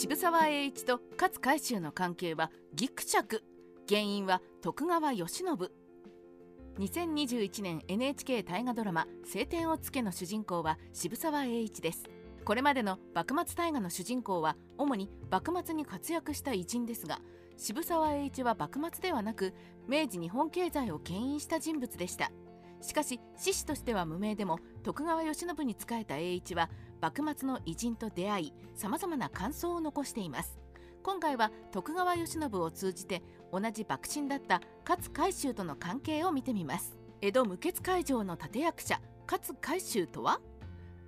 渋沢栄一と勝海舟の関係はぎくしゃく原因は徳川慶喜。2021年 NHK 大河ドラマ「青天を衝け」の主人公は渋沢栄一です。これまでの幕末大河の主人公は主に幕末に活躍した偉人ですが渋沢栄一は幕末ではなく明治日本経済を牽引した人物でした。しかし志士としては無名でも徳川慶喜に仕えた栄一は幕末の偉人と出会いさまざまな感想を残しています。今回は徳川慶喜を通じて同じ幕臣だった勝海舟との関係を見てみます。江戸無血会場の立役者勝海舟とは？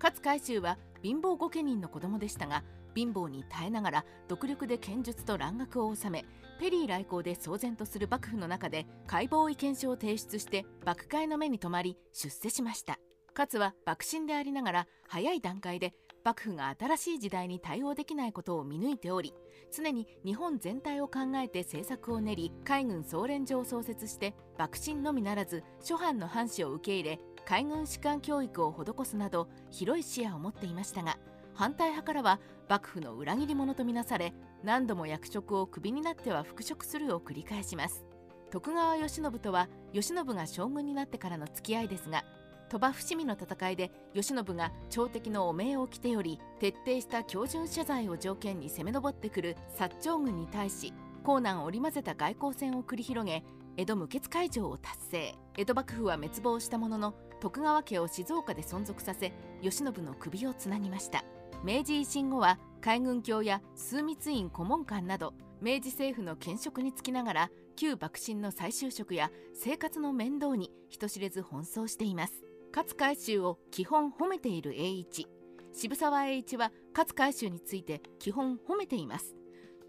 勝海舟は貧乏御家人の子供でしたが貧乏に耐えながら独力で剣術と蘭学を収めペリー来航で騒然とする幕府の中で解剖意見書を提出して幕会の目に留まり出世しました。勝は幕臣でありながら早い段階で幕府が新しい時代に対応できないことを見抜いており常に日本全体を考えて政策を練り海軍総連所を創設して幕臣のみならず諸藩の藩士を受け入れ海軍士官教育を施すなど広い視野を持っていましたが反対派からは幕府の裏切り者とみなされ何度も役職をクビになっては復職するを繰り返します。徳川慶喜とは慶喜が将軍になってからの付き合いですが鳥羽伏見の戦いで慶喜が朝敵の汚名を着てより徹底した標準謝罪を条件に攻め上ってくる薩長軍に対し江南織り交ぜた外交戦を繰り広げ江戸無血開城を達成。江戸幕府は滅亡したものの徳川家を静岡で存続させ慶喜の首をつなぎました。明治維新後は海軍卿や枢密院顧問官など明治政府の兼職に就きながら旧幕臣の再就職や生活の面倒に人知れず奔走しています。勝海舟を基本褒めている栄一。渋沢栄一は勝海舟について基本褒めています。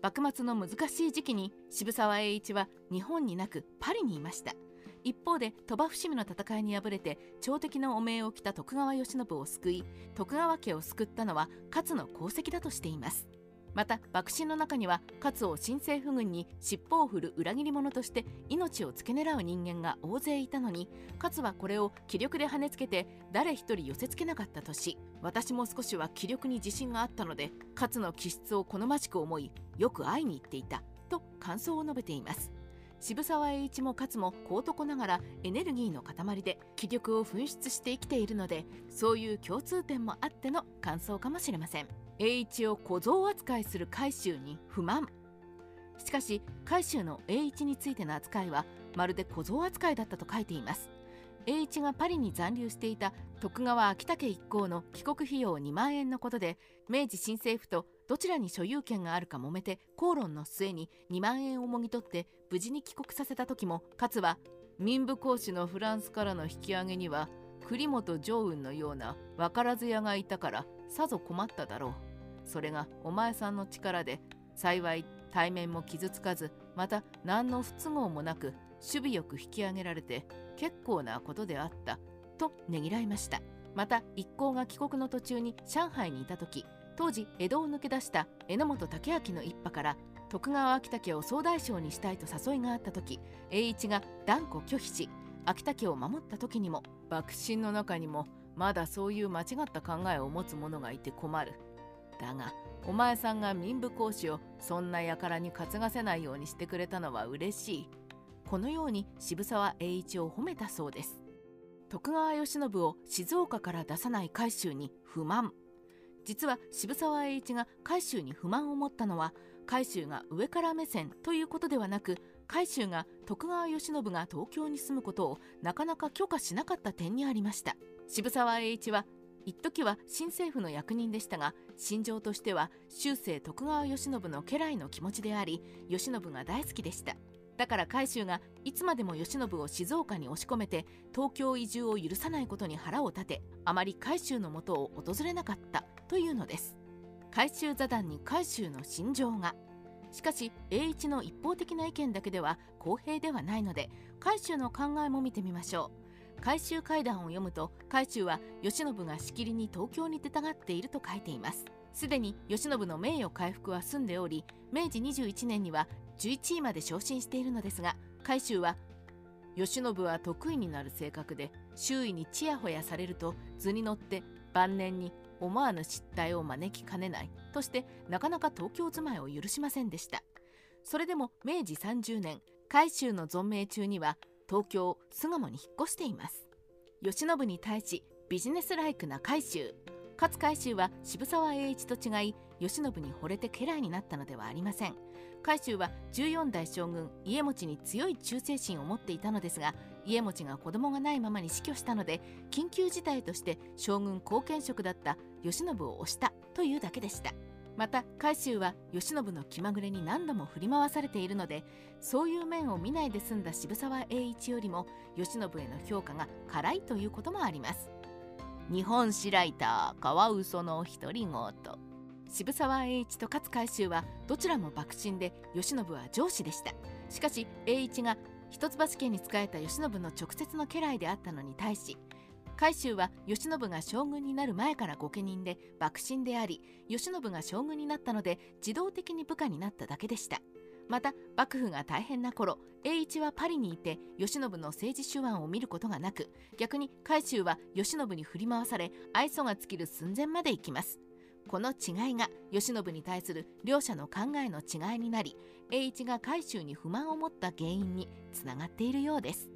幕末の難しい時期に渋沢栄一は日本になくパリにいました。一方で鳥羽伏見の戦いに敗れて朝敵の汚名を着た徳川慶喜を救い徳川家を救ったのは勝の功績だとしています。また幕臣の中には勝を新政府軍に尻尾を振る裏切り者として命を付け狙う人間が大勢いたのに勝はこれを気力で跳ねつけて誰一人寄せつけなかったとし私も少しは気力に自信があったので勝の気質を好ましく思いよく会いに行っていたと感想を述べています。渋沢栄一も勝も小男ながらエネルギーの塊で気力を噴出して生きているのでそういう共通点もあっての感想かもしれません。栄一を小僧扱いする海舟に不満。しかし海舟の栄一についての扱いはまるで小僧扱いだったと書いています。栄一がパリに残留していた徳川秋田家一行の帰国費用2万円のことで明治新政府とどちらに所有権があるか揉めて口論の末に2万円をもぎ取って無事に帰国させた時も勝は民部公使のフランスからの引き上げには栗本常雲のような分からず屋がいたからさぞ困っただろう。それがお前さんの力で幸い対面も傷つかずまた何の不都合もなく守備よく引き上げられて結構なことであったとねぎらいました。また一行が帰国の途中に上海にいた時当時江戸を抜け出した榎本武明の一派から徳川秋田家を総大将にしたいと誘いがあった時栄一が断固拒否し秋田家を守った時にも幕臣の中にもまだそういう間違った考えを持つ者がいて困る。だがお前さんが民部公使をそんな輩に担がせないようにしてくれたのは嬉しい。このように渋沢栄一を褒めたそうです。徳川慶喜を静岡から出さない海舟に不満。実は渋沢栄一が海舟に不満を持ったのは海舟が上から目線ということではなく海舟が徳川慶喜が東京に住むことをなかなか許可しなかった点にありました。渋沢栄一は一時は新政府の役人でしたが心情としては終生徳川慶喜の家来の気持ちであり慶喜が大好きでした。だから海舟がいつまでも慶喜を静岡に押し込めて東京移住を許さないことに腹を立てあまり海舟のもとを訪れなかったというのです。海舟座談に海舟の心情が。しかし栄一の一方的な意見だけでは公平ではないので海舟の考えも見てみましょう。海舟会談を読むと海舟は慶喜がしきりに東京に出たがっていると書いています。すでに慶喜の名誉回復は済んでおり明治21年には11位まで昇進しているのですが海舟は慶喜は得意になる性格で周囲にちやほやされると図に乗って晩年に思わぬ失態を招きかねない。としてなかなか東京住まいを許しませんでした。それでも明治30年海州の存命中には東京巣鴨に引っ越しています。慶喜に対しビジネスライクな海州勝海舟は渋沢栄一と違い慶喜に惚れて家来になったのではありません。海舟は14代将軍家持に強い忠誠心を持っていたのですが家持が子供がないままに死去したので緊急事態として将軍後見職だった慶喜を推したというだけでした。また海舟は慶喜の気まぐれに何度も振り回されているのでそういう面を見ないで済んだ渋沢栄一よりも慶喜への評価が辛いということもあります。日本史ライターカワウソの独り言。渋沢栄一と勝海舟はどちらも幕臣で慶喜は上司でした。しかし栄一が一橋家に仕えた慶喜の直接の家来であったのに対し海舟は慶喜が将軍になる前から御家人で幕臣であり慶喜が将軍になったので自動的に部下になっただけでしたまた幕府が大変な頃栄一はパリにいて慶喜の政治手腕を見ることがなく逆に海舟は慶喜に振り回され愛想が尽きる寸前まで行きますこの違いが慶喜に対する両者の考えの違いになり栄一が海舟に不満を持った原因につながっているようです。